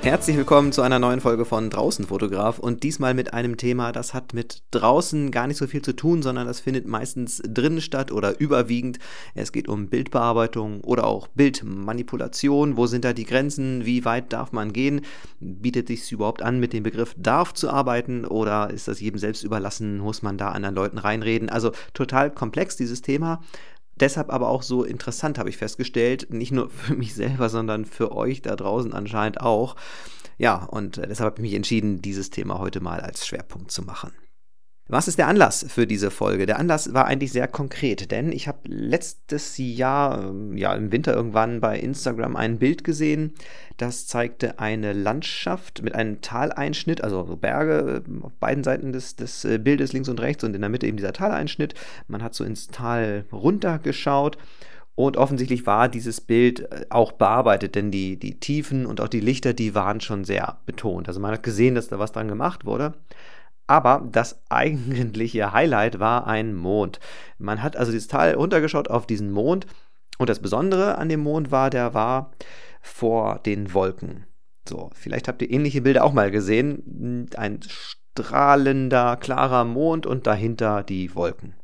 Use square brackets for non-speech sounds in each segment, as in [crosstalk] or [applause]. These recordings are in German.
Herzlich willkommen zu einer neuen Folge von Draußen Fotograf und diesmal mit einem Thema, das hat mit draußen gar nicht so viel zu tun, sondern das findet meistens drinnen statt oder überwiegend. Es geht um Bildbearbeitung oder auch Bildmanipulation. Wo sind da die Grenzen? Wie weit darf man gehen? Bietet sich überhaupt an, mit dem Begriff darf zu arbeiten oder ist das jedem selbst überlassen? Muss man da anderen Leuten reinreden? Also total komplex dieses Thema deshalb aber auch so interessant, habe ich festgestellt. Nicht nur [laughs] für mich selber, sondern für euch da draußen anscheinend auch. Ja, und deshalb habe ich mich entschieden, dieses Thema heute mal als Schwerpunkt zu machen. Was ist der Anlass für diese Folge? Der Anlass war eigentlich sehr konkret, denn ich habe letztes Jahr, ähm, ja im Winter irgendwann bei Instagram ein Bild gesehen, das zeigte eine Landschaft mit einem Taleinschnitt, also so Berge äh, auf beiden Seiten des, des äh, Bildes links und rechts und in der Mitte eben dieser Taleinschnitt. Man hat so ins Tal runtergeschaut und offensichtlich war dieses Bild äh, auch bearbeitet, denn die, die Tiefen und auch die Lichter, die waren schon sehr betont. Also man hat gesehen, dass da was dran gemacht wurde. Aber das eigentliche Highlight war ein Mond. Man hat also dieses Tal runtergeschaut auf diesen Mond. Und das Besondere an dem Mond war, der war vor den Wolken. So, vielleicht habt ihr ähnliche Bilder auch mal gesehen. Ein strahlender, klarer Mond und dahinter die Wolken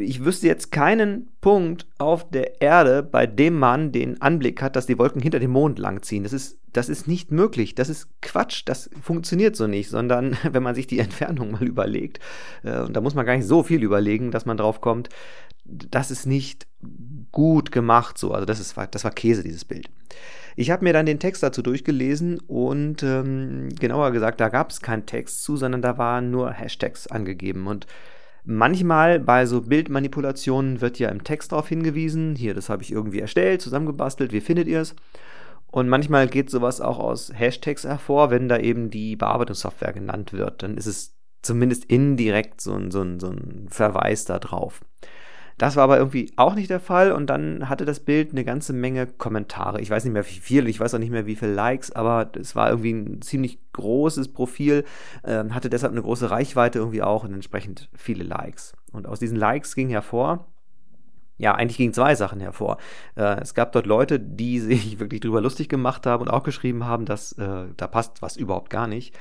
ich wüsste jetzt keinen Punkt auf der Erde, bei dem man den Anblick hat, dass die Wolken hinter dem Mond langziehen. Das ist, das ist nicht möglich. Das ist Quatsch. Das funktioniert so nicht, sondern [laughs] wenn man sich die Entfernung mal überlegt, äh, und da muss man gar nicht so viel überlegen, dass man drauf kommt, das ist nicht gut gemacht so. Also das, ist, das war Käse, dieses Bild. Ich habe mir dann den Text dazu durchgelesen und ähm, genauer gesagt, da gab es keinen Text zu, sondern da waren nur Hashtags angegeben und Manchmal bei so Bildmanipulationen wird ja im Text darauf hingewiesen, hier, das habe ich irgendwie erstellt, zusammengebastelt, wie findet ihr es? Und manchmal geht sowas auch aus Hashtags hervor, wenn da eben die Bearbeitungssoftware genannt wird. Dann ist es zumindest indirekt so ein, so ein, so ein Verweis da drauf. Das war aber irgendwie auch nicht der Fall und dann hatte das Bild eine ganze Menge Kommentare. Ich weiß nicht mehr wie viel, ich weiß auch nicht mehr wie viele Likes, aber es war irgendwie ein ziemlich großes Profil, äh, hatte deshalb eine große Reichweite irgendwie auch und entsprechend viele Likes. Und aus diesen Likes ging hervor, ja, eigentlich gingen zwei Sachen hervor. Äh, es gab dort Leute, die [laughs] sich wirklich drüber lustig gemacht haben und auch geschrieben haben, dass äh, da passt was überhaupt gar nicht.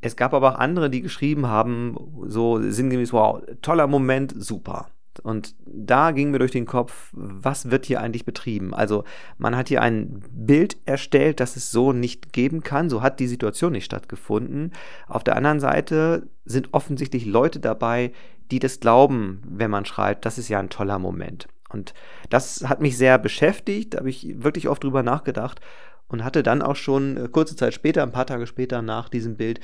Es gab aber auch andere, die geschrieben haben, so sinngemäß, wow, toller Moment, super. Und da ging mir durch den Kopf, was wird hier eigentlich betrieben? Also man hat hier ein Bild erstellt, das es so nicht geben kann. So hat die Situation nicht stattgefunden. Auf der anderen Seite sind offensichtlich Leute dabei, die das glauben, wenn man schreibt, das ist ja ein toller Moment. Und das hat mich sehr beschäftigt, da habe ich wirklich oft drüber nachgedacht und hatte dann auch schon äh, kurze Zeit später, ein paar Tage später nach diesem Bild,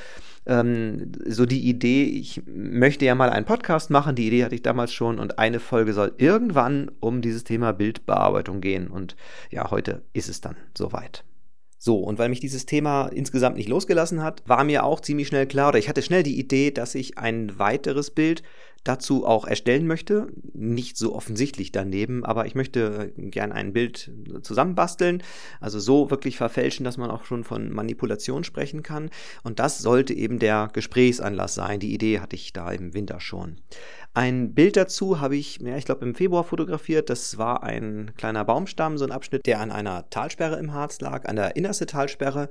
ähm, so die Idee, ich möchte ja mal einen Podcast machen. Die Idee hatte ich damals schon und eine Folge soll irgendwann um dieses Thema Bildbearbeitung gehen. Und ja, heute ist es dann soweit. So, und weil mich dieses Thema insgesamt nicht losgelassen hat, war mir auch ziemlich schnell klar, oder ich hatte schnell die Idee, dass ich ein weiteres Bild dazu auch erstellen möchte. Nicht so offensichtlich daneben, aber ich möchte gern ein Bild zusammenbasteln, also so wirklich verfälschen, dass man auch schon von Manipulation sprechen kann. Und das sollte eben der Gesprächsanlass sein. Die Idee hatte ich da im Winter schon. Ein Bild dazu habe ich, ja, ich glaube, im Februar fotografiert. Das war ein kleiner Baumstamm, so ein Abschnitt, der an einer Talsperre im Harz lag, an der innerste Talsperre.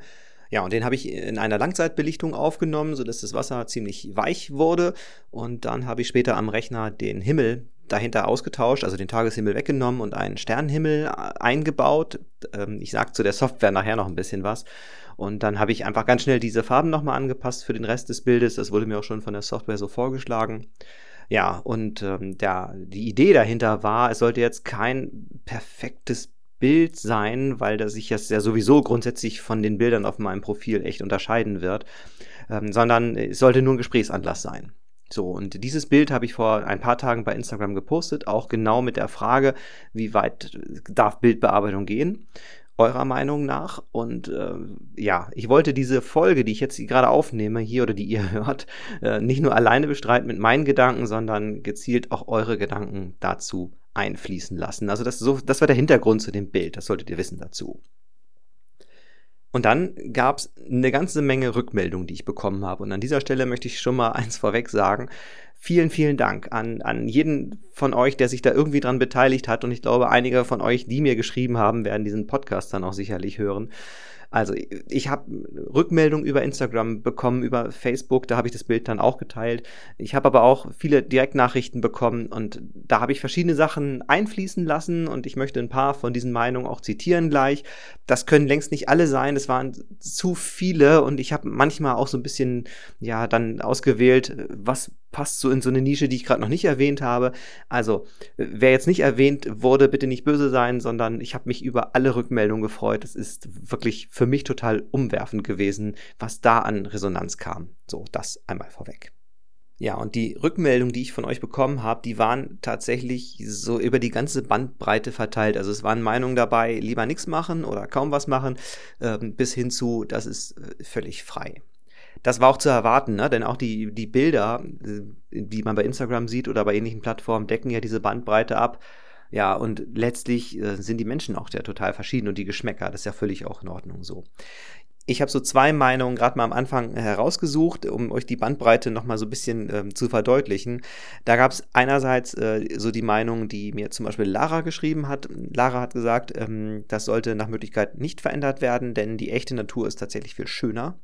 Ja, und den habe ich in einer Langzeitbelichtung aufgenommen, sodass das Wasser ziemlich weich wurde. Und dann habe ich später am Rechner den Himmel dahinter ausgetauscht, also den Tageshimmel weggenommen und einen Sternenhimmel äh, eingebaut. Ähm, ich sage zu der Software nachher noch ein bisschen was. Und dann habe ich einfach ganz schnell diese Farben nochmal angepasst für den Rest des Bildes. Das wurde mir auch schon von der Software so vorgeschlagen. Ja, und ähm, der, die Idee dahinter war, es sollte jetzt kein perfektes Bild sein, weil das sich jetzt ja sowieso grundsätzlich von den Bildern auf meinem Profil echt unterscheiden wird, ähm, sondern es sollte nur ein Gesprächsanlass sein. So, und dieses Bild habe ich vor ein paar Tagen bei Instagram gepostet, auch genau mit der Frage, wie weit darf Bildbearbeitung gehen, eurer Meinung nach. Und äh, ja, ich wollte diese Folge, die ich jetzt gerade aufnehme, hier oder die ihr [laughs] hört, äh, nicht nur alleine bestreiten mit meinen Gedanken, sondern gezielt auch eure Gedanken dazu einfließen lassen. Also das, so, das war der Hintergrund zu dem Bild, das solltet ihr wissen dazu. Und dann gab es eine ganze Menge Rückmeldungen, die ich bekommen habe. Und an dieser Stelle möchte ich schon mal [laughs] eins vorweg sagen. Vielen, vielen Dank an, an jeden von euch, der sich da irgendwie dran beteiligt hat. Und ich glaube, einige von euch, die mir geschrieben haben, werden diesen Podcast dann auch sicherlich hören. Also ich habe Rückmeldungen über Instagram bekommen, über Facebook, da habe ich das Bild dann auch geteilt. Ich habe aber auch viele Direktnachrichten bekommen und da habe ich verschiedene Sachen einfließen lassen und ich möchte ein paar von diesen Meinungen auch zitieren gleich. Das können längst nicht alle sein, es waren zu viele und ich habe manchmal auch so ein bisschen ja dann ausgewählt, was passt so in so eine Nische, die ich gerade noch nicht erwähnt habe. Also, wer jetzt nicht erwähnt wurde, bitte nicht böse sein, sondern ich habe mich über alle Rückmeldungen gefreut. Es ist wirklich für mich total umwerfend gewesen, was da an Resonanz kam. So, das einmal vorweg. Ja, und die Rückmeldungen, die ich von euch bekommen habe, die waren tatsächlich so über die ganze Bandbreite verteilt. Also es waren Meinungen dabei, lieber nichts machen oder kaum was machen, äh, bis hin zu, das ist äh, völlig frei das war auch zu erwarten, ne? denn auch die, die Bilder, äh, die man bei Instagram sieht oder bei ähnlichen Plattformen, decken ja diese Bandbreite ab. Ja, und letztlich äh, sind die Menschen auch ja total verschieden und die Geschmäcker, das ist ja völlig auch in Ordnung so. Ich habe so zwei Meinungen gerade mal am Anfang herausgesucht, um euch die Bandbreite nochmal so ein bisschen ähm, zu verdeutlichen. Da gab es einerseits äh, so die Meinung, die mir zum Beispiel Lara geschrieben hat. Lara hat gesagt, ähm, das sollte nach Möglichkeit nicht verändert werden, denn die echte Natur ist tatsächlich viel schöner.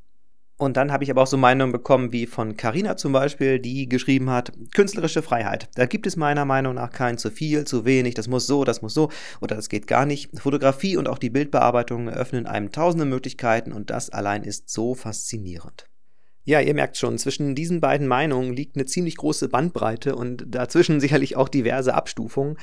Und dann habe ich aber auch so Meinungen bekommen wie von Carina zum Beispiel, die geschrieben hat, künstlerische Freiheit. Da gibt es meiner Meinung nach kein zu viel, zu wenig, das muss so, das muss so oder das geht gar nicht. Fotografie und auch die Bildbearbeitung eröffnen einem tausende Möglichkeiten und das allein ist so faszinierend. Ja, ihr merkt schon, zwischen diesen beiden Meinungen liegt eine ziemlich große Bandbreite und dazwischen sicherlich auch diverse Abstufungen.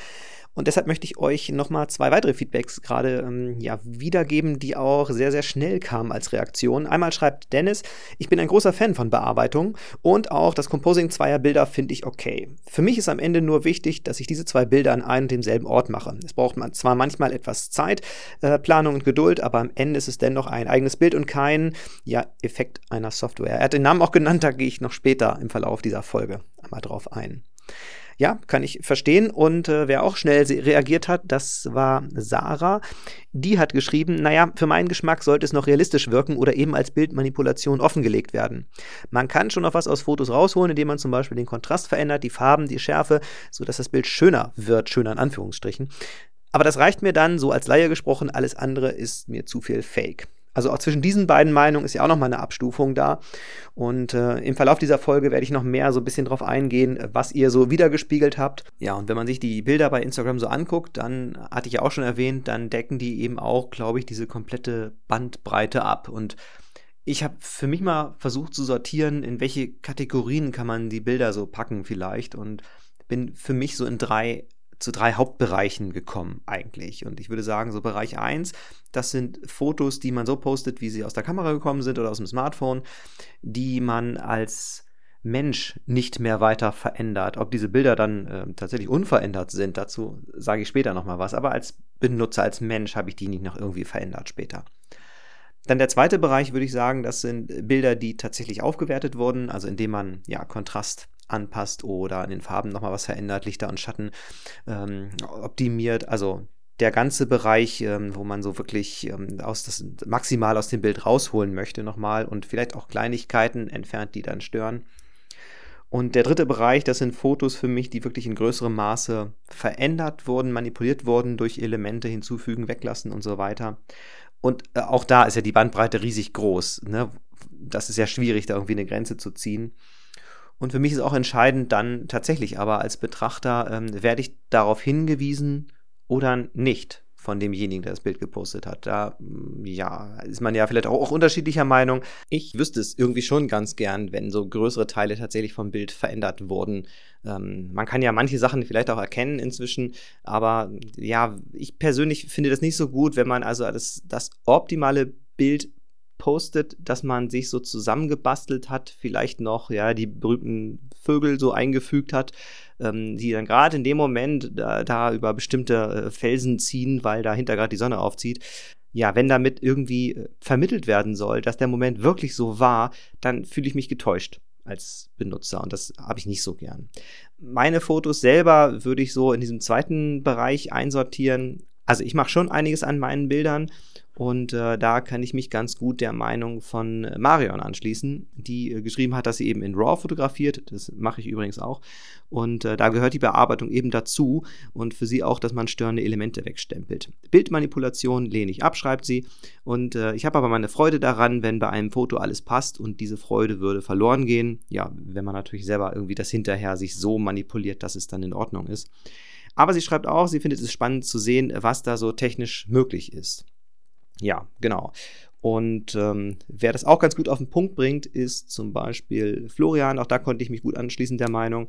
Und deshalb möchte ich euch nochmal zwei weitere Feedbacks gerade ähm, ja, wiedergeben, die auch sehr, sehr schnell kamen als Reaktion. Einmal schreibt Dennis, ich bin ein großer Fan von Bearbeitung und auch das Composing zweier Bilder finde ich okay. Für mich ist am Ende nur wichtig, dass ich diese zwei Bilder an einem und demselben Ort mache. Es braucht man zwar manchmal etwas Zeit, äh, Planung und Geduld, aber am Ende ist es dennoch ein eigenes Bild und kein ja, Effekt einer Software. Er hat den Namen auch genannt, da gehe ich noch später im Verlauf dieser Folge einmal drauf ein. Ja, kann ich verstehen. Und äh, wer auch schnell reagiert hat, das war Sarah. Die hat geschrieben, naja, für meinen Geschmack sollte es noch realistisch wirken oder eben als Bildmanipulation offengelegt werden. Man kann schon noch was aus Fotos rausholen, indem man zum Beispiel den Kontrast verändert, die Farben, die Schärfe, sodass das Bild schöner wird, schöner in Anführungsstrichen. Aber das reicht mir dann, so als Laie gesprochen, alles andere ist mir zu viel Fake. Also auch zwischen diesen beiden Meinungen ist ja auch nochmal eine Abstufung da. Und äh, im Verlauf dieser Folge werde ich noch mehr so ein bisschen drauf eingehen, was ihr so wiedergespiegelt habt. Ja, und wenn man sich die Bilder bei Instagram so anguckt, dann hatte ich ja auch schon erwähnt, dann decken die eben auch, glaube ich, diese komplette Bandbreite ab. Und ich habe für mich mal versucht zu sortieren, in welche Kategorien kann man die Bilder so packen vielleicht. Und bin für mich so in drei zu drei Hauptbereichen gekommen eigentlich. Und ich würde sagen, so Bereich 1, das sind Fotos, die man so postet, wie sie aus der Kamera gekommen sind oder aus dem Smartphone, die man als Mensch nicht mehr weiter verändert. Ob diese Bilder dann äh, tatsächlich unverändert sind, dazu sage ich später nochmal was. Aber als Benutzer, als Mensch habe ich die nicht noch irgendwie verändert später. Dann der zweite Bereich würde ich sagen, das sind Bilder, die tatsächlich aufgewertet wurden, also indem man ja Kontrast anpasst oder an den Farben nochmal was verändert, Lichter und Schatten ähm, optimiert. Also der ganze Bereich, ähm, wo man so wirklich ähm, aus das maximal aus dem Bild rausholen möchte nochmal und vielleicht auch Kleinigkeiten entfernt, die dann stören. Und der dritte Bereich, das sind Fotos für mich, die wirklich in größerem Maße verändert wurden, manipuliert wurden durch Elemente hinzufügen, weglassen und so weiter. Und äh, auch da ist ja die Bandbreite riesig groß. Ne? Das ist ja schwierig, da irgendwie eine Grenze zu ziehen. Und für mich ist auch entscheidend dann tatsächlich aber als Betrachter, ähm, werde ich darauf hingewiesen oder nicht von demjenigen, der das Bild gepostet hat. Da, mm, ja, ist man ja vielleicht auch, auch, unterschiedlicher Meinung. Ich wüsste es irgendwie schon ganz gern, wenn so größere Teile tatsächlich vom Bild verändert wurden. Ähm, man kann ja manche Sachen vielleicht auch erkennen inzwischen, aber ja, ich persönlich finde das nicht so gut, wenn man also das, das optimale Bild postet, dass man sich so zusammengebastelt hat, vielleicht noch ja die berühmten Vögel so eingefügt hat, ähm, die dann gerade in dem Moment da, da über bestimmte äh, Felsen ziehen, weil dahinter gerade die Sonne aufzieht. Ja, wenn damit irgendwie äh, vermittelt werden soll, dass der Moment wirklich so war, dann fühle ich mich getäuscht als Benutzer und das habe ich nicht so gern. Meine Fotos selber würde ich so in diesem zweiten Bereich einsortieren. Also ich mache schon einiges an meinen Bildern Und äh, da kann ich mich ganz gut der Meinung von Marion anschließen, die äh, geschrieben hat, dass sie eben in RAW fotografiert. Das mache ich übrigens auch. Und äh, da gehört die Bearbeitung eben dazu und für sie auch, dass man störende Elemente wegstempelt. Bildmanipulation lehne ich ab, schreibt sie. Und äh, ich habe aber meine Freude daran, wenn bei einem Foto alles passt und diese Freude würde verloren gehen. Ja, wenn man natürlich selber irgendwie das hinterher sich so manipuliert, dass es dann in Ordnung ist. Aber sie schreibt auch, sie findet es spannend zu sehen, was da so technisch möglich ist. Ja, genau. Und ähm, wer das auch ganz gut auf den Punkt bringt, ist zum Beispiel Florian. Auch da konnte ich mich gut anschließen der Meinung.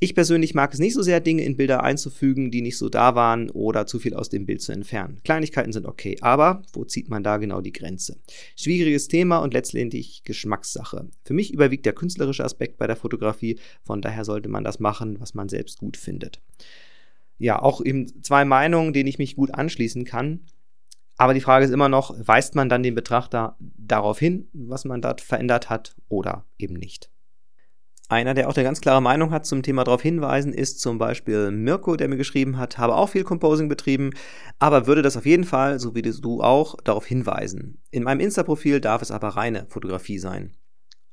Ich persönlich mag es nicht so sehr, Dinge in Bilder einzufügen, die nicht so da waren oder zu viel aus dem Bild zu entfernen. Kleinigkeiten sind okay, aber wo zieht man da genau die Grenze? Schwieriges Thema und letztendlich Geschmackssache. Für mich überwiegt der künstlerische Aspekt bei der Fotografie, von daher sollte man das machen, was man selbst gut findet. Ja, auch eben zwei Meinungen, denen ich mich gut anschließen kann. Aber die Frage ist immer noch, weist man dann den Betrachter darauf hin, was man dort verändert hat oder eben nicht? Einer, der auch eine ganz klare Meinung hat zum Thema darauf hinweisen, ist zum Beispiel Mirko, der mir geschrieben hat, habe auch viel Composing betrieben, aber würde das auf jeden Fall, so wie du auch, darauf hinweisen. In meinem Insta-Profil darf es aber reine Fotografie sein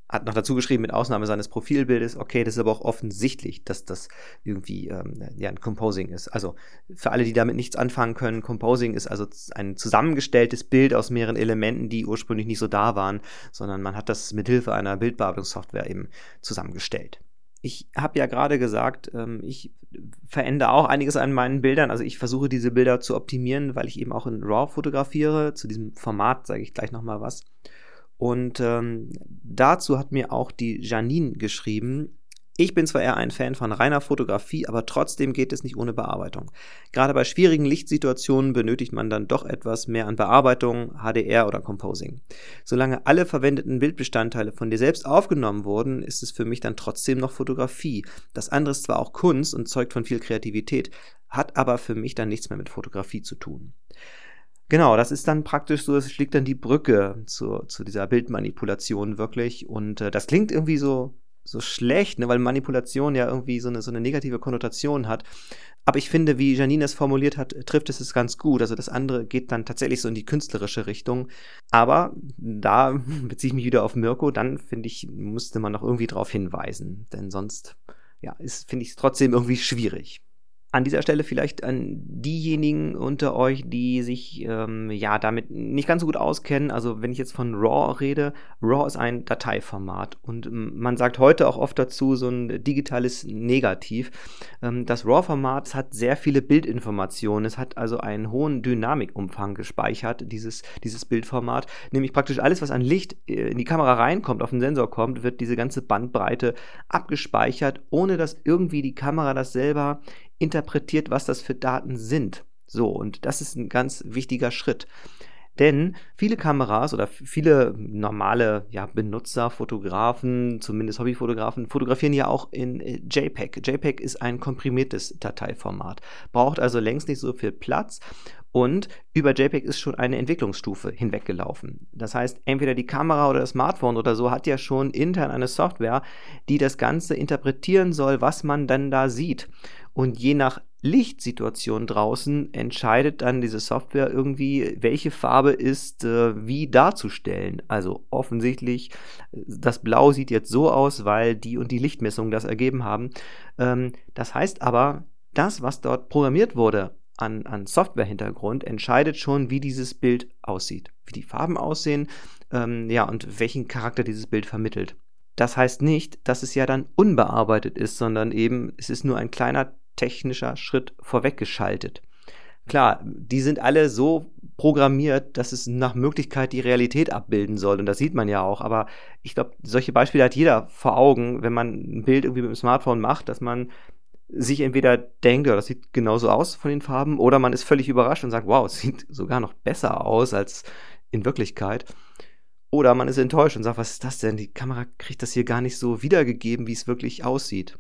hat noch dazu geschrieben, mit Ausnahme seines Profilbildes, okay, das ist aber auch offensichtlich, dass das irgendwie ähm, ja, ein Composing ist. Also für alle, die damit nichts anfangen können, Composing ist also ein zusammengestelltes Bild aus mehreren Elementen, die ursprünglich nicht so da waren, sondern man hat das mit Hilfe einer Bildbearbeitungssoftware eben zusammengestellt. Ich habe ja gerade gesagt, ähm, ich verändere auch einiges an meinen Bildern. Also ich versuche diese Bilder zu optimieren, weil ich eben auch in RAW fotografiere. Zu diesem Format sage ich gleich nochmal was. Und ähm, dazu hat mir auch die Janine geschrieben, ich bin zwar eher ein Fan von reiner Fotografie, aber trotzdem geht es nicht ohne Bearbeitung. Gerade bei schwierigen Lichtsituationen benötigt man dann doch etwas mehr an Bearbeitung, HDR oder Composing. Solange alle verwendeten Bildbestandteile von dir selbst aufgenommen wurden, ist es für mich dann trotzdem noch Fotografie. Das andere ist zwar auch Kunst und zeugt von viel Kreativität, hat aber für mich dann nichts mehr mit Fotografie zu tun. Genau, das ist dann praktisch so, es schlägt dann die Brücke zu, zu dieser Bildmanipulation wirklich. Und äh, das klingt irgendwie so, so schlecht, ne, weil Manipulation ja irgendwie so eine, so eine negative Konnotation hat. Aber ich finde, wie Janine es formuliert hat, trifft es es ganz gut. Also das andere geht dann tatsächlich so in die künstlerische Richtung. Aber da [laughs] beziehe ich mich wieder auf Mirko, dann finde ich, musste man noch irgendwie darauf hinweisen. Denn sonst, ja, finde ich es trotzdem irgendwie schwierig an dieser Stelle vielleicht an diejenigen unter euch, die sich ähm, ja damit nicht ganz so gut auskennen. Also wenn ich jetzt von RAW rede, RAW ist ein Dateiformat und man sagt heute auch oft dazu so ein digitales Negativ. Ähm, das RAW-Format hat sehr viele Bildinformationen. Es hat also einen hohen Dynamikumfang gespeichert, dieses, dieses Bildformat. Nämlich praktisch alles, was an Licht äh, in die Kamera reinkommt, auf den Sensor kommt, wird diese ganze Bandbreite abgespeichert, ohne dass irgendwie die Kamera das selber interpretiert, was das für Daten sind. So, und das ist ein ganz wichtiger Schritt. Denn viele Kameras oder viele normale ja, Benutzer, Fotografen, zumindest Hobbyfotografen, fotografieren ja auch in äh, JPEG. JPEG ist ein komprimiertes Dateiformat, braucht also längst nicht so viel Platz und über JPEG ist schon eine Entwicklungsstufe hinweggelaufen. Das heißt, entweder die Kamera oder das Smartphone oder so hat ja schon intern eine Software, die das Ganze interpretieren soll, was man dann da sieht. Und je nach Lichtsituation draußen entscheidet dann diese Software irgendwie, welche Farbe ist äh, wie darzustellen. Also offensichtlich, das Blau sieht jetzt so aus, weil die und die Lichtmessungen das ergeben haben. Ähm, das heißt aber, das, was dort programmiert wurde an, an Software-Hintergrund, entscheidet schon, wie dieses Bild aussieht, wie die Farben aussehen, ähm, ja, und welchen Charakter dieses Bild vermittelt. Das heißt nicht, dass es ja dann unbearbeitet ist, sondern eben, es ist nur ein kleiner technischer Schritt vorweggeschaltet. Klar, die sind alle so programmiert, dass es nach Möglichkeit die Realität abbilden soll. Und das sieht man ja auch. Aber ich glaube, solche Beispiele hat jeder vor Augen, wenn man ein Bild irgendwie mit dem Smartphone macht, dass man sich entweder denkt, ja, das sieht genauso aus von den Farben, oder man ist völlig überrascht und sagt, wow, es sieht sogar noch besser aus als in Wirklichkeit. Oder man ist enttäuscht und sagt, was ist das denn? Die Kamera kriegt das hier gar nicht so wiedergegeben, wie es wirklich aussieht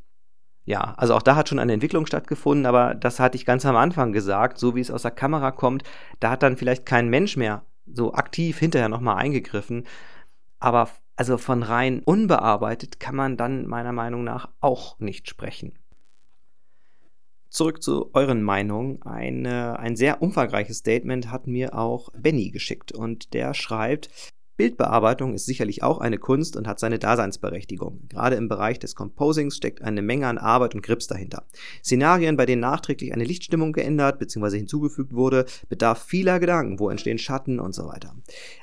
ja, also auch da hat schon eine Entwicklung stattgefunden, aber das hatte ich ganz am Anfang gesagt, so wie es aus der Kamera kommt, da hat dann vielleicht kein Mensch mehr so aktiv hinterher nochmal eingegriffen. Aber also von rein unbearbeitet kann man dann meiner Meinung nach auch nicht sprechen. Zurück zu euren Meinungen. Eine, ein sehr umfangreiches Statement hat mir auch Benny geschickt und der schreibt, Bildbearbeitung ist sicherlich auch eine Kunst und hat seine Daseinsberechtigung. Gerade im Bereich des Composings steckt eine Menge an Arbeit und Grips dahinter. Szenarien, bei denen nachträglich eine Lichtstimmung geändert bzw. hinzugefügt wurde, bedarf vieler Gedanken, wo entstehen Schatten und so weiter.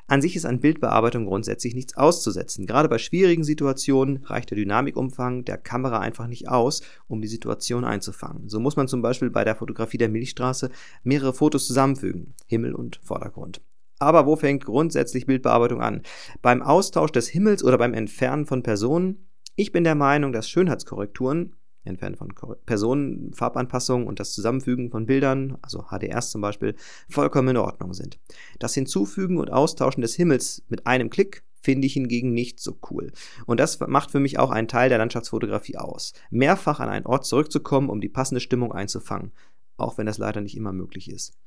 An sich ist an Bildbearbeitung grundsätzlich nichts auszusetzen. Gerade bei schwierigen Situationen reicht der Dynamikumfang der Kamera einfach nicht aus, um die Situation einzufangen. So muss man zum Beispiel bei der Fotografie der Milchstraße mehrere Fotos zusammenfügen, Himmel und Vordergrund. Aber wo fängt grundsätzlich Bildbearbeitung an? Beim Austausch des Himmels oder beim Entfernen von Personen? Ich bin der Meinung, dass Schönheitskorrekturen, Entfernen von Personen, Farbanpassungen und das Zusammenfügen von Bildern, also HDRs zum Beispiel, vollkommen in Ordnung sind. Das Hinzufügen und Austauschen des Himmels mit einem Klick finde ich hingegen nicht so cool. Und das macht für mich auch einen Teil der Landschaftsfotografie aus. Mehrfach an einen Ort zurückzukommen, um die passende Stimmung einzufangen, auch wenn das leider nicht immer möglich ist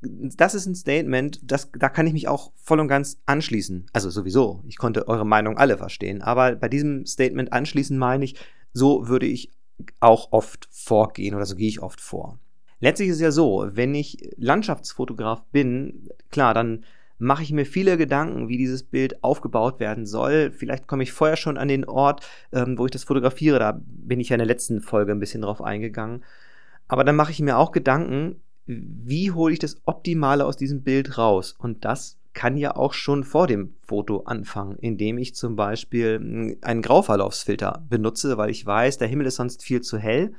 das ist ein Statement, das, da kann ich mich auch voll und ganz anschließen. Also sowieso, ich konnte eure Meinung alle verstehen, aber bei diesem Statement anschließen meine ich, so würde ich auch oft vorgehen oder so gehe ich oft vor. Letztlich ist es ja so, wenn ich Landschaftsfotograf bin, klar, dann mache ich mir viele Gedanken, wie dieses Bild aufgebaut werden soll. Vielleicht komme ich vorher schon an den Ort, ähm, wo ich das fotografiere. Da bin ich ja in der letzten Folge ein bisschen drauf eingegangen. Aber dann mache ich mir auch Gedanken, wie hole ich das Optimale aus diesem Bild raus? Und das kann ja auch schon vor dem Foto anfangen, indem ich zum Beispiel hm, einen Grauverlaufsfilter benutze, weil ich weiß, der Himmel ist sonst viel zu hell.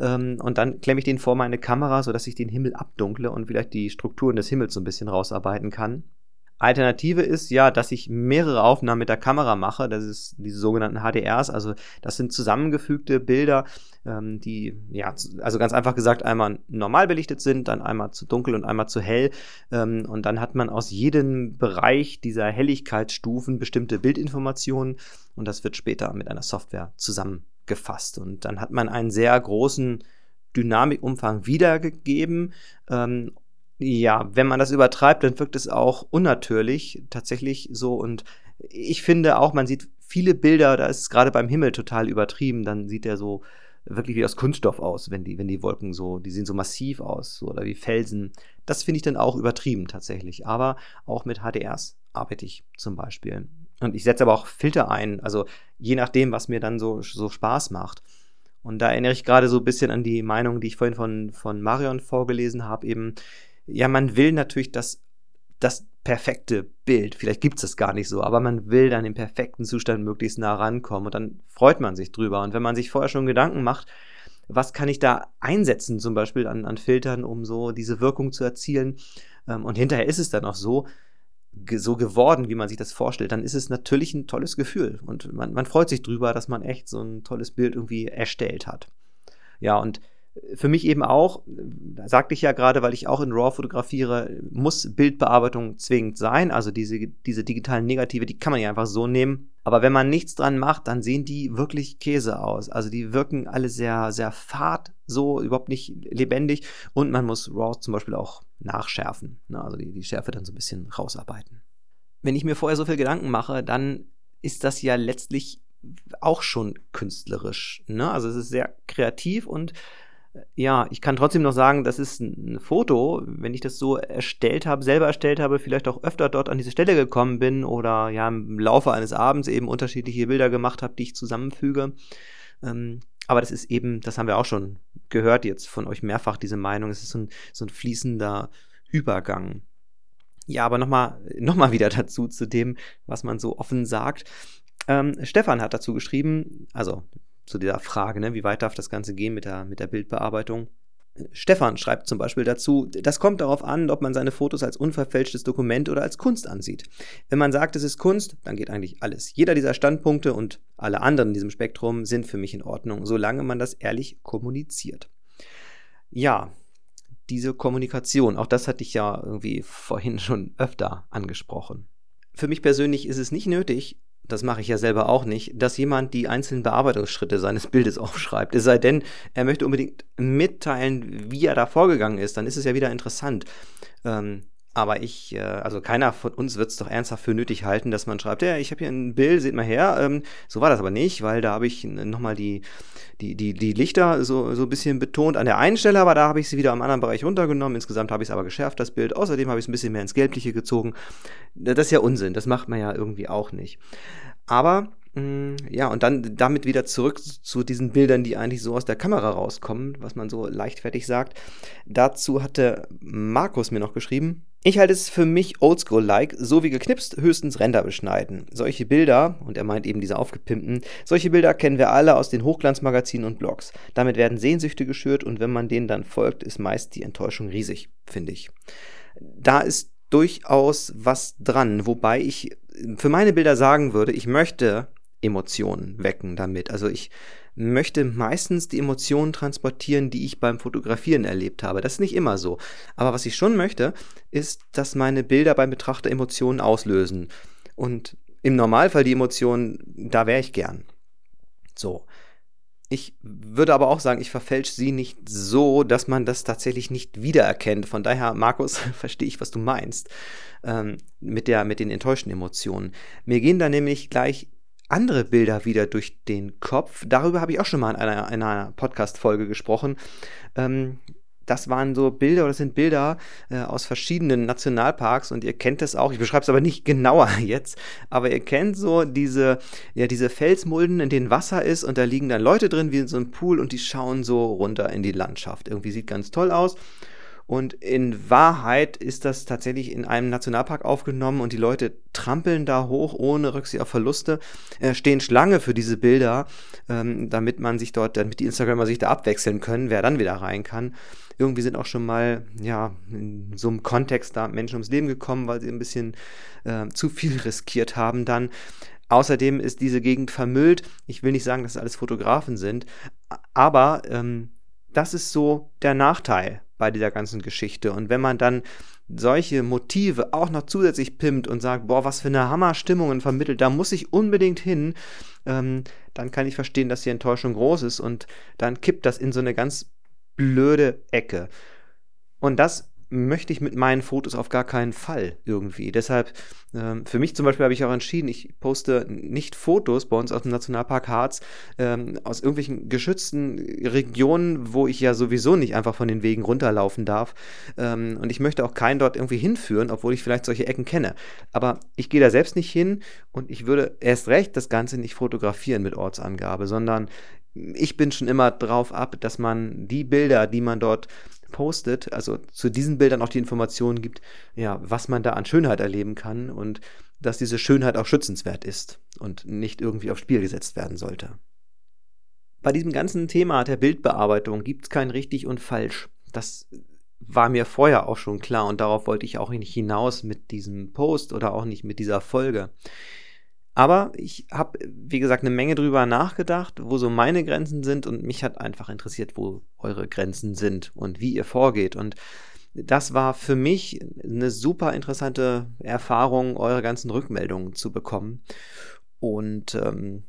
Ähm, und dann klemme ich den vor meine Kamera, sodass ich den Himmel abdunkle und vielleicht die Strukturen des Himmels so ein bisschen rausarbeiten kann. Alternative ist ja, dass ich mehrere Aufnahmen mit der Kamera mache. Das ist diese sogenannten HDRs. Also das sind zusammengefügte Bilder, ähm, die ja, also ganz einfach gesagt einmal normal belichtet sind, dann einmal zu dunkel und einmal zu hell. Ähm, und dann hat man aus jedem Bereich dieser Helligkeitsstufen bestimmte Bildinformationen und das wird später mit einer Software zusammengefasst. Und dann hat man einen sehr großen Dynamikumfang wiedergegeben ähm, ja, wenn man das übertreibt, dann wirkt es auch unnatürlich, tatsächlich so. Und ich finde auch, man sieht viele Bilder, da ist es gerade beim Himmel total übertrieben, dann sieht er so wirklich wie aus Kunststoff aus, wenn die, wenn die Wolken so, die sehen so massiv aus, so, oder wie Felsen. Das finde ich dann auch übertrieben tatsächlich. Aber auch mit HDRs arbeite ich zum Beispiel. Und ich setze aber auch Filter ein, also je nachdem, was mir dann so, so Spaß macht. Und da erinnere ich gerade so ein bisschen an die Meinung, die ich vorhin von, von Marion vorgelesen habe, eben, ja, man will natürlich das, das perfekte Bild. Vielleicht gibt es das gar nicht so, aber man will dann im perfekten Zustand möglichst nah rankommen und dann freut man sich drüber. Und wenn man sich vorher schon Gedanken macht, was kann ich da einsetzen, zum Beispiel an, an Filtern, um so diese Wirkung zu erzielen, ähm, und hinterher ist es dann auch so, so geworden, wie man sich das vorstellt, dann ist es natürlich ein tolles Gefühl. Und man, man freut sich drüber, dass man echt so ein tolles Bild irgendwie erstellt hat. Ja, und für mich eben auch, sagte ich ja gerade, weil ich auch in RAW fotografiere, muss Bildbearbeitung zwingend sein. Also diese, diese digitalen Negative, die kann man ja einfach so nehmen. Aber wenn man nichts dran macht, dann sehen die wirklich Käse aus. Also die wirken alle sehr, sehr fad, so überhaupt nicht lebendig. Und man muss RAW zum Beispiel auch nachschärfen. Ne? Also die, die Schärfe dann so ein bisschen rausarbeiten. Wenn ich mir vorher so viel Gedanken mache, dann ist das ja letztlich auch schon künstlerisch. Ne? Also es ist sehr kreativ und ja, ich kann trotzdem noch sagen, das ist ein Foto, wenn ich das so erstellt habe, selber erstellt habe, vielleicht auch öfter dort an diese Stelle gekommen bin oder ja im Laufe eines Abends eben unterschiedliche Bilder gemacht habe, die ich zusammenfüge. Ähm, aber das ist eben, das haben wir auch schon gehört jetzt von euch mehrfach, diese Meinung, es ist so ein, so ein fließender Übergang. Ja, aber nochmal [laughs] noch mal wieder dazu, zu dem, was man so offen sagt. Ähm, Stefan hat dazu geschrieben, also zu dieser Frage, ne, wie weit darf das Ganze gehen mit der, mit der Bildbearbeitung. Stefan schreibt zum Beispiel dazu, das kommt darauf an, ob man seine Fotos als unverfälschtes Dokument oder als Kunst ansieht. Wenn man sagt, es ist Kunst, dann geht eigentlich alles. Jeder dieser Standpunkte und alle anderen in diesem Spektrum sind für mich in Ordnung, solange man das ehrlich kommuniziert. Ja, diese Kommunikation, auch das hatte ich ja irgendwie vorhin schon öfter angesprochen. Für mich persönlich ist es nicht nötig, das mache ich ja selber auch nicht, dass jemand die einzelnen Bearbeitungsschritte seines Bildes aufschreibt. Es sei denn, er möchte unbedingt mitteilen, wie er da vorgegangen ist, dann ist es ja wieder interessant. Ähm, Aber ich, äh, also keiner von uns wird es doch ernsthaft für nötig halten, dass man schreibt, ja, ich habe hier ein Bild, seht mal her. Ähm, so war das aber nicht, weil da habe ich nochmal die, die, die, die Lichter so, so ein bisschen betont an der einen Stelle, aber da habe ich sie wieder am anderen Bereich runtergenommen. Insgesamt habe ich es aber geschärft, das Bild. Außerdem habe ich es ein bisschen mehr ins Gelbliche gezogen. Das ist ja Unsinn, das macht man ja irgendwie auch nicht. Aber Mm, ja, und dann damit wieder zurück zu diesen Bildern, die eigentlich so aus der Kamera rauskommen, was man so leichtfertig sagt. Dazu hatte Markus mir noch geschrieben. Ich halte es für mich oldschool-like, so wie geknipst, höchstens Ränder beschneiden. Solche Bilder, und er meint eben diese aufgepimpten, solche Bilder kennen wir alle aus den Hochglanzmagazinen und Blogs. Damit werden Sehnsüchte geschürt und wenn man denen dann folgt, ist meist die Enttäuschung riesig, finde ich. Da ist durchaus was dran, wobei ich für meine Bilder sagen würde, ich möchte Emotionen wecken damit. Also ich möchte meistens die Emotionen transportieren, die ich beim Fotografieren erlebt habe. Das ist nicht immer so. Aber was ich schon möchte, ist, dass meine Bilder beim Betrachter Emotionen auslösen. Und im Normalfall die Emotionen, da wäre ich gern. So. Ich würde aber auch sagen, ich verfälsche sie nicht so, dass man das tatsächlich nicht wiedererkennt. Von daher, Markus, [laughs] verstehe ich, was du meinst ähm, mit, der, mit den enttäuschten Emotionen. Mir gehen da nämlich gleich andere Bilder wieder durch den Kopf. Darüber habe ich auch schon mal in einer, einer Podcast-Folge gesprochen. Ähm, das waren so Bilder oder das sind Bilder äh, aus verschiedenen Nationalparks und ihr kennt es auch. Ich beschreibe es aber nicht [laughs] genauer jetzt, aber ihr kennt so diese, ja, diese Felsmulden, in denen Wasser ist und da liegen dann Leute drin wie in so einem Pool und die schauen so runter in die Landschaft. Irgendwie sieht ganz toll aus. Und in Wahrheit ist das tatsächlich in einem Nationalpark aufgenommen und die Leute trampeln da hoch ohne Rücksicht auf Verluste, äh, stehen Schlange für diese Bilder, ähm, damit man sich dort, damit die Instagramer sich da abwechseln können, wer dann wieder rein kann. Irgendwie sind auch schon mal, ja, in so einem Kontext da Menschen ums Leben gekommen, weil sie ein bisschen äh, zu viel [laughs] riskiert haben dann. Außerdem ist diese Gegend vermüllt. Ich will nicht sagen, dass es alles Fotografen sind, aber ähm, das ist so der Nachteil bei dieser ganzen Geschichte. Und wenn man dann solche Motive auch noch zusätzlich pimmt und sagt, boah, was für eine Hammerstimmung vermittelt, da muss ich unbedingt hin, ähm, dann kann ich verstehen, dass die Enttäuschung groß ist und dann kippt das in so eine ganz blöde Ecke. Und das möchte ich mit meinen Fotos auf gar keinen Fall irgendwie. Deshalb, ähm, für mich zum Beispiel habe ich auch entschieden, ich poste nicht Fotos bei uns aus dem Nationalpark Harz ähm, aus irgendwelchen geschützten Regionen, wo ich ja sowieso nicht einfach von den Wegen runterlaufen darf. Ähm, und ich möchte auch keinen dort irgendwie hinführen, obwohl ich vielleicht solche Ecken kenne. Aber ich gehe da selbst nicht hin und ich würde erst recht das Ganze nicht fotografieren mit Ortsangabe, sondern ich bin schon immer drauf ab, dass man die Bilder, die man dort postet, also zu diesen Bildern auch die Informationen gibt, ja, was man da an Schönheit erleben kann und dass diese Schönheit auch schützenswert ist und nicht irgendwie aufs Spiel gesetzt werden sollte. Bei diesem ganzen Thema der Bildbearbeitung gibt es kein richtig und falsch. Das war mir vorher auch schon klar und darauf wollte ich auch nicht hinaus mit diesem Post oder auch nicht mit dieser Folge. Aber ich habe, wie gesagt, eine Menge drüber nachgedacht, wo so meine Grenzen sind und mich hat einfach interessiert, wo eure Grenzen sind und wie ihr vorgeht. Und das war für mich eine super interessante Erfahrung, eure ganzen Rückmeldungen zu bekommen. Und ähm,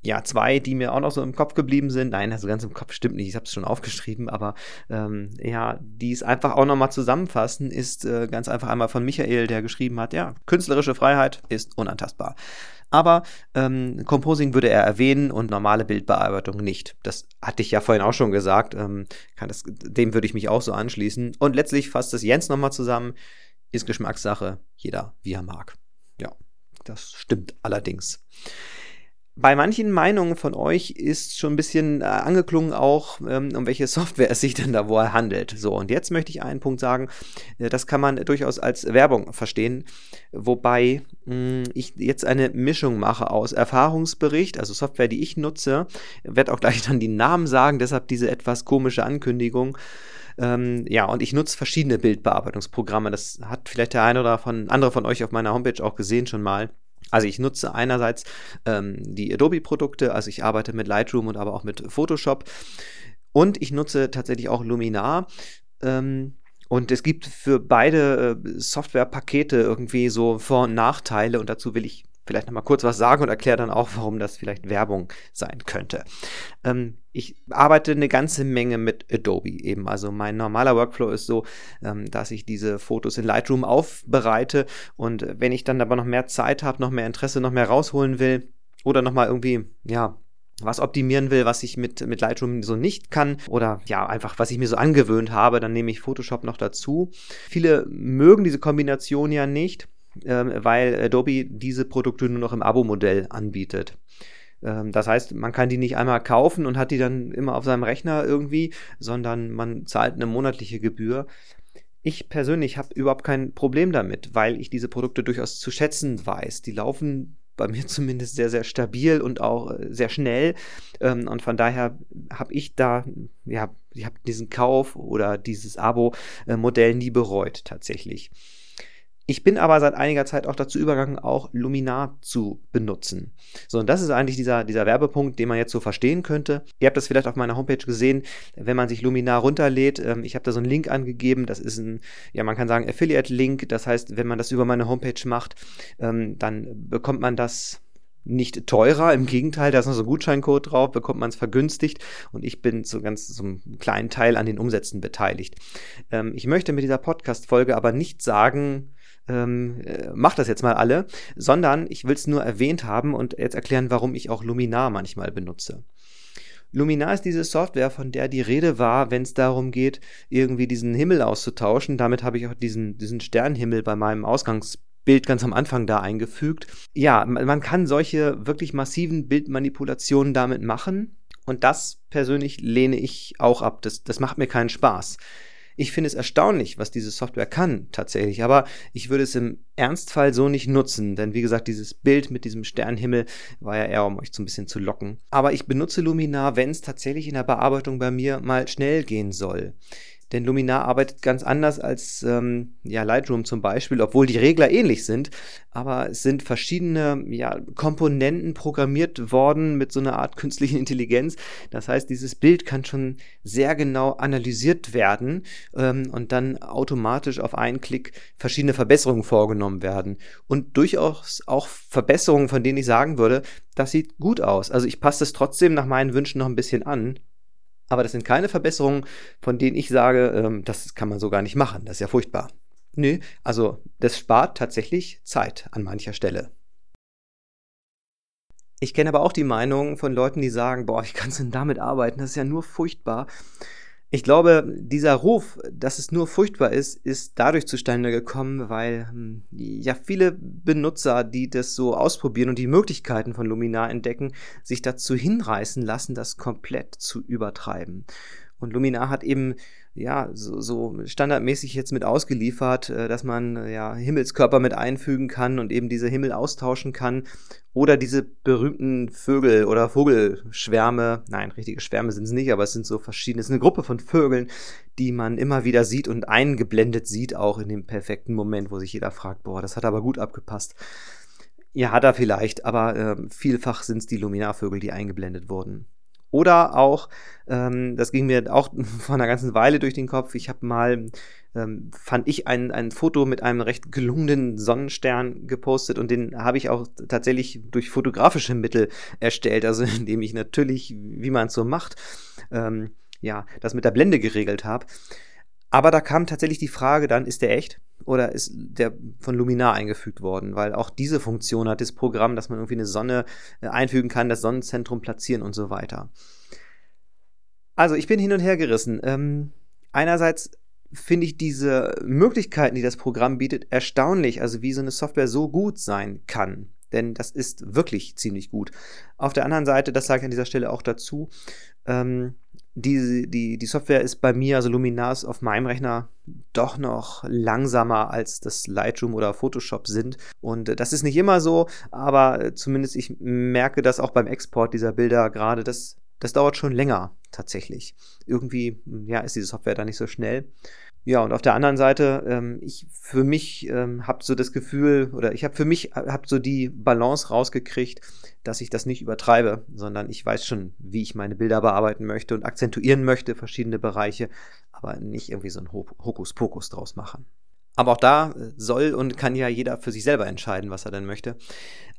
ja, zwei, die mir auch noch so im Kopf geblieben sind. Nein, also ganz im Kopf stimmt nicht, ich habe es schon aufgeschrieben, aber ähm, ja, die es einfach auch nochmal zusammenfassen, ist äh, ganz einfach einmal von Michael, der geschrieben hat, ja, künstlerische Freiheit ist unantastbar aber ähm, Composing würde er erwähnen und normale Bildbearbeitung nicht. Das hatte ich ja vorhin auch schon gesagt. Ähm, das, dem würde ich mich auch so anschließen. Und letztlich fasst es Jens nochmal zusammen. Ist Geschmackssache. Jeder, wie er mag. Ja, das stimmt allerdings. Bei manchen Meinungen von euch ist schon ein bisschen äh, angeklungen auch, ähm, um welche [laughs] Software es sich denn da wohl handelt. So, und jetzt möchte ich einen Punkt sagen, äh, das kann man durchaus als Werbung verstehen, wobei mh, hm, ich jetzt eine Mischung mache aus Erfahrungsbericht, also Software, die ich nutze, werde auch gleich dann die Namen sagen, deshalb diese etwas komische Ankündigung. Ähm, ja, und ich nutze verschiedene Bildbearbeitungsprogramme. Das hat vielleicht der eine oder von, andere von euch auf meiner Homepage auch gesehen schon mal. Also ich nutze einerseits ähm, die Adobe-Produkte, also ich arbeite mit Lightroom und aber auch mit Photoshop. Und ich nutze tatsächlich auch Luminar. Ähm, und es gibt für beide äh, Softwarepakete irgendwie so Vor- und Nachteile und dazu will ich vielleicht nochmal kurz was sagen und erkläre dann auch, warum das vielleicht Werbung sein könnte. Ähm, ich arbeite eine ganze Menge mit Adobe eben. Also mein normaler Workflow ist so, ähm, dass ich diese Fotos in Lightroom aufbereite und wenn ich dann aber noch mehr Zeit habe, noch mehr Interesse, noch mehr rausholen will oder nochmal irgendwie, ja, was optimieren will, was ich mit, mit Lightroom so nicht kann oder ja, einfach was ich mir so angewöhnt habe, dann nehme ich Photoshop noch dazu. Viele mögen diese Kombination ja nicht, weil Adobe diese Produkte nur noch im Abo-Modell anbietet. Ähm, das heißt, man kann die nicht einmal kaufen und hat die dann immer auf seinem Rechner irgendwie, sondern man zahlt eine monatliche Gebühr. Ich persönlich habe überhaupt kein Problem damit, weil ich diese Produkte durchaus zu schätzen weiß. Die laufen bei mir [laughs] zumindest sehr, sehr stabil und auch äh, sehr schnell. Ähm, und von daher habe ich da, ja, ich habe diesen Kauf oder dieses Abo-Modell nie bereut tatsächlich. Ich bin aber seit einiger Zeit auch dazu übergegangen, auch Luminar zu benutzen. So, und das ist eigentlich dieser, dieser Werbepunkt, den man jetzt so verstehen könnte. Ihr habt das vielleicht auf meiner Homepage gesehen, wenn man sich Luminar runterlädt. Ähm, ich habe da so einen Link angegeben. Das ist ein, ja, man kann sagen, Affiliate-Link. Das heißt, wenn man das über meine Homepage macht, ähm, dann bekommt man das nicht teurer, im Gegenteil, da ist noch so ein Gutscheincode drauf, bekommt man es vergünstigt und ich bin so ganz so einem kleinen Teil an den Umsätzen beteiligt. Ähm, ich möchte mit dieser Podcast-Folge aber nicht sagen, ähm, äh, macht das jetzt mal alle, sondern ich will es nur erwähnt haben und jetzt erklären, warum ich auch Luminar manchmal benutze. Luminar ist diese Software, von der die Rede war, wenn es darum geht, irgendwie diesen Himmel auszutauschen. Damit habe ich auch diesen, diesen Sternenhimmel bei meinem Ausgangsbild ganz am Anfang da eingefügt. Ja, man kann solche wirklich massiven Bildmanipulationen damit machen. Und das persönlich lehne ich auch ab. Das, das macht mir keinen Spaß. Ich finde es erstaunlich, was diese Software kann tatsächlich, aber ich würde es im Ernstfall so nicht nutzen, denn wie gesagt, dieses Bild mit diesem Sternhimmel war ja eher, um euch so ein bisschen zu locken. Aber ich benutze Luminar, wenn es tatsächlich in der Bearbeitung bei mir mal schnell gehen soll. Denn Luminar arbeitet ganz anders als ähm, ja, Lightroom zum Beispiel, obwohl die Regler ähnlich sind. Aber es sind verschiedene ja, Komponenten programmiert worden mit so einer Art künstlichen Intelligenz. Das heißt, dieses Bild kann schon sehr genau analysiert werden ähm, und dann automatisch auf einen Klick verschiedene Verbesserungen vorgenommen werden. Und durchaus auch Verbesserungen, von denen ich sagen würde, das sieht gut aus. Also ich passe es trotzdem nach meinen Wünschen noch ein bisschen an aber das sind keine Verbesserungen, von denen ich sage, ähm, das kann man so gar nicht machen. Das ist ja furchtbar. Nö, also das spart tatsächlich Zeit an mancher Stelle. Ich kenne aber auch die Meinung von Leuten, die sagen, boah, wie kannst du denn damit arbeiten? Das ist ja nur furchtbar. Ich glaube, dieser Ruf, dass es nur furchtbar ist, ist dadurch zustande gekommen, weil hm, ja viele Benutzer, die das so ausprobieren und die Möglichkeiten von Luminar entdecken, sich dazu hinreißen lassen, das komplett zu übertreiben. Und Luminar hat eben ja so, so standardmäßig jetzt mit ausgeliefert, äh, dass man ja Himmelskörper mit einfügen kann und eben diese Himmel austauschen kann oder diese berühmten Vögel oder Vogelschwärme, nein, richtige Schwärme sind es nicht, aber es sind so verschiedene, es ist eine Gruppe von Vögeln, die man immer wieder sieht und eingeblendet sieht, auch in dem perfekten Moment, wo sich jeder fragt, boah, das hat aber gut abgepasst. Ja, hat er vielleicht, aber äh, vielfach sind es die Luminarvögel, die eingeblendet wurden. Oder auch, ähm, das ging mir auch [laughs] vor einer ganzen Weile durch den Kopf, ich habe mal, ähm, fand ich ein, ein Foto mit einem recht gelungenen Sonnenstern gepostet und den habe ich auch tatsächlich durch fotografische Mittel erstellt, also [laughs] indem ich natürlich, wie man es so macht, ähm, ja, das mit der Blende geregelt habe. Aber da kam tatsächlich die Frage dann, ist der echt oder ist der von Luminar eingefügt worden? Weil auch diese Funktion hat das Programm, dass man irgendwie eine Sonne äh, einfügen kann, das Sonnenzentrum platzieren und so weiter. Also ich bin hin und her gerissen. Ähm, einerseits finde ich diese Möglichkeiten, die das Programm bietet, erstaunlich, also wie so eine Software so gut sein kann. Denn das ist wirklich ziemlich gut. Auf der anderen Seite, das sage ich an dieser Stelle auch dazu, ähm, die, die, die Software ist bei mir, also Luminar ist auf meinem Rechner doch noch langsamer als das Lightroom oder Photoshop sind. Und äh, das ist nicht immer so, aber zumindest ich merke das auch beim Export dieser Bilder gerade, das, das dauert schon länger tatsächlich. Irgendwie, ja, ist diese Software da nicht so schnell. Ja, und auf der anderen Seite, ähm, ich für mich ähm, habe so das Gefühl, oder ich habe für mich hab so die Balance rausgekriegt, dass ich das nicht übertreibe, sondern ich weiß schon, wie ich meine Bilder bearbeiten möchte und akzentuieren möchte, verschiedene Bereiche, aber nicht irgendwie so ein Hokuspokus draus machen. Aber auch da soll und kann ja jeder für sich selber entscheiden, was er denn möchte.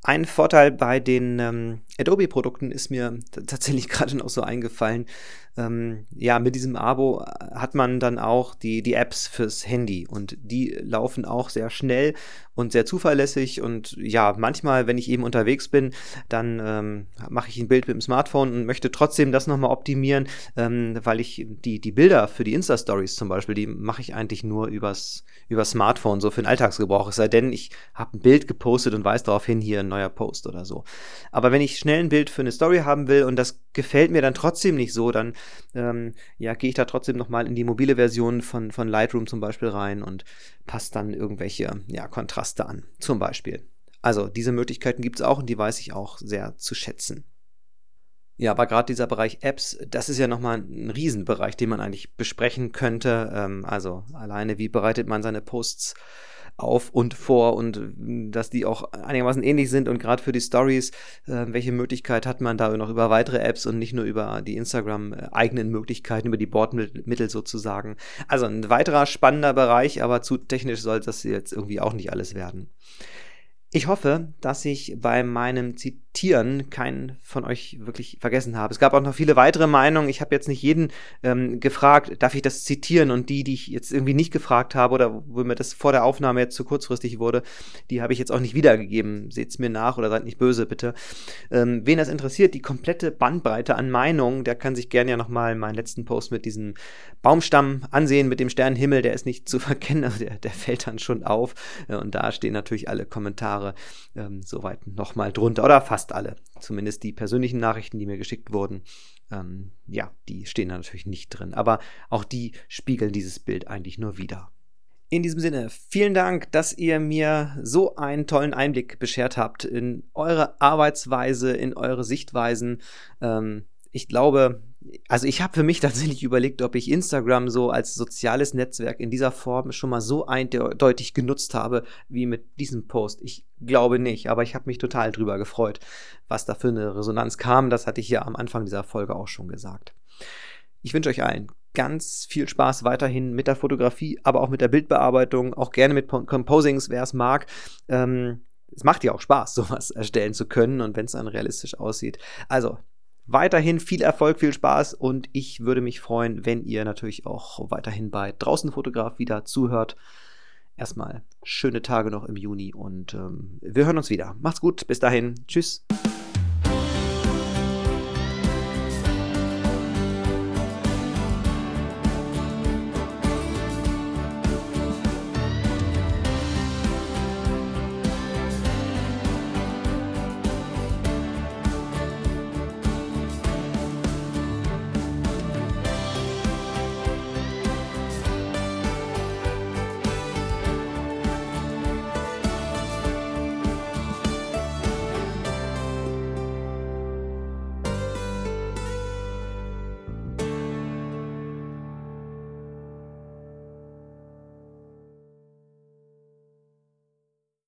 Ein Vorteil bei den ähm, Adobe-Produkten ist mir tatsächlich [laughs] gerade noch so eingefallen. Ähm, ja, mit diesem Abo hat man dann auch die, die Apps fürs Handy und die laufen auch sehr schnell und sehr zuverlässig und ja, manchmal, wenn ich eben unterwegs bin, dann ähm, mache ich ein Bild mit dem Smartphone und möchte trotzdem das nochmal optimieren, ähm, weil ich die, die Bilder für die Insta-Stories zum Beispiel, die mache ich eigentlich nur übers, übers Smartphone, so für den Alltagsgebrauch. Es sei denn, ich habe ein Bild gepostet und weise darauf hin, hier ein neuer Post oder so. Aber wenn ich schnell ein Bild für eine Story haben will und das gefällt mir dann trotzdem nicht so, dann ähm, ja, gehe ich da trotzdem nochmal in die mobile Version von, von Lightroom zum Beispiel rein und passe dann irgendwelche ja, Kontraste an, zum Beispiel. Also diese Möglichkeiten gibt es auch und die weiß ich auch sehr zu schätzen. Ja, aber gerade dieser Bereich Apps, das ist ja nochmal ein Riesenbereich, den man eigentlich besprechen könnte. Ähm, also alleine, wie bereitet man seine Posts auf und vor und hm, dass die auch einigermaßen ähnlich sind und gerade für die Stories, äh, welche Möglichkeit hat man da noch über weitere Apps und nicht nur über die Instagram äh, eigenen Möglichkeiten, über die Bordmittel sozusagen. Also ein weiterer spannender Bereich, aber zu technisch soll das jetzt irgendwie auch nicht alles werden. Ich hoffe, dass ich bei meinem Zitieren keinen von euch wirklich vergessen habe. Es gab auch noch viele weitere Meinungen. Ich habe jetzt nicht jeden ähm, gefragt, darf ich das zitieren? Und die, die ich jetzt irgendwie nicht gefragt habe oder wo mir das vor der Aufnahme jetzt zu kurzfristig wurde, die habe ich jetzt auch nicht wiedergegeben. Seht's mir nach oder seid nicht böse, bitte. Ähm, wen das interessiert, die komplette Bandbreite an Meinungen, der kann sich gerne ja nochmal meinen letzten Post mit diesem Baumstamm ansehen, mit dem Sternenhimmel. Der ist nicht zu [laughs] verkennen, also der, der fällt dann schon auf. Und da stehen natürlich alle Kommentare Kommentare ähm, soweit nochmal drunter oder fast alle. Zumindest die persönlichen Nachrichten, die mir geschickt wurden. Ähm, ja, die stehen da natürlich nicht drin. Aber auch die spiegeln dieses Bild eigentlich nur wieder. In diesem Sinne, vielen Dank, dass ihr mir so einen tollen Einblick beschert habt in eure Arbeitsweise, in eure Sichtweisen. Ähm, ich glaube, also ich habe für mich [laughs] tatsächlich überlegt, ob ich Instagram so als soziales Netzwerk in dieser Form schon mal so eindeutig genutzt habe wie mit diesem Post. Ich glaube nicht, aber ich habe mich total drüber gefreut, was da für eine Resonanz kam. Das hatte ich ja am Anfang dieser Folge auch schon gesagt. Ich wünsche euch allen ganz viel Spaß weiterhin mit der Fotografie, aber auch mit der Bildbearbeitung, auch gerne mit Composings, wer es mag. Ähm, es macht ja auch Spaß, [laughs] sowas erstellen zu können und wenn es dann realistisch aussieht. Also Weiterhin viel Erfolg, viel Spaß und ich würde mich freuen, wenn ihr natürlich auch weiterhin bei Draußen Fotograf wieder zuhört. Erstmal schöne Tage noch im Juni und ähm, wir hören uns wieder. Macht's gut, bis dahin. Tschüss.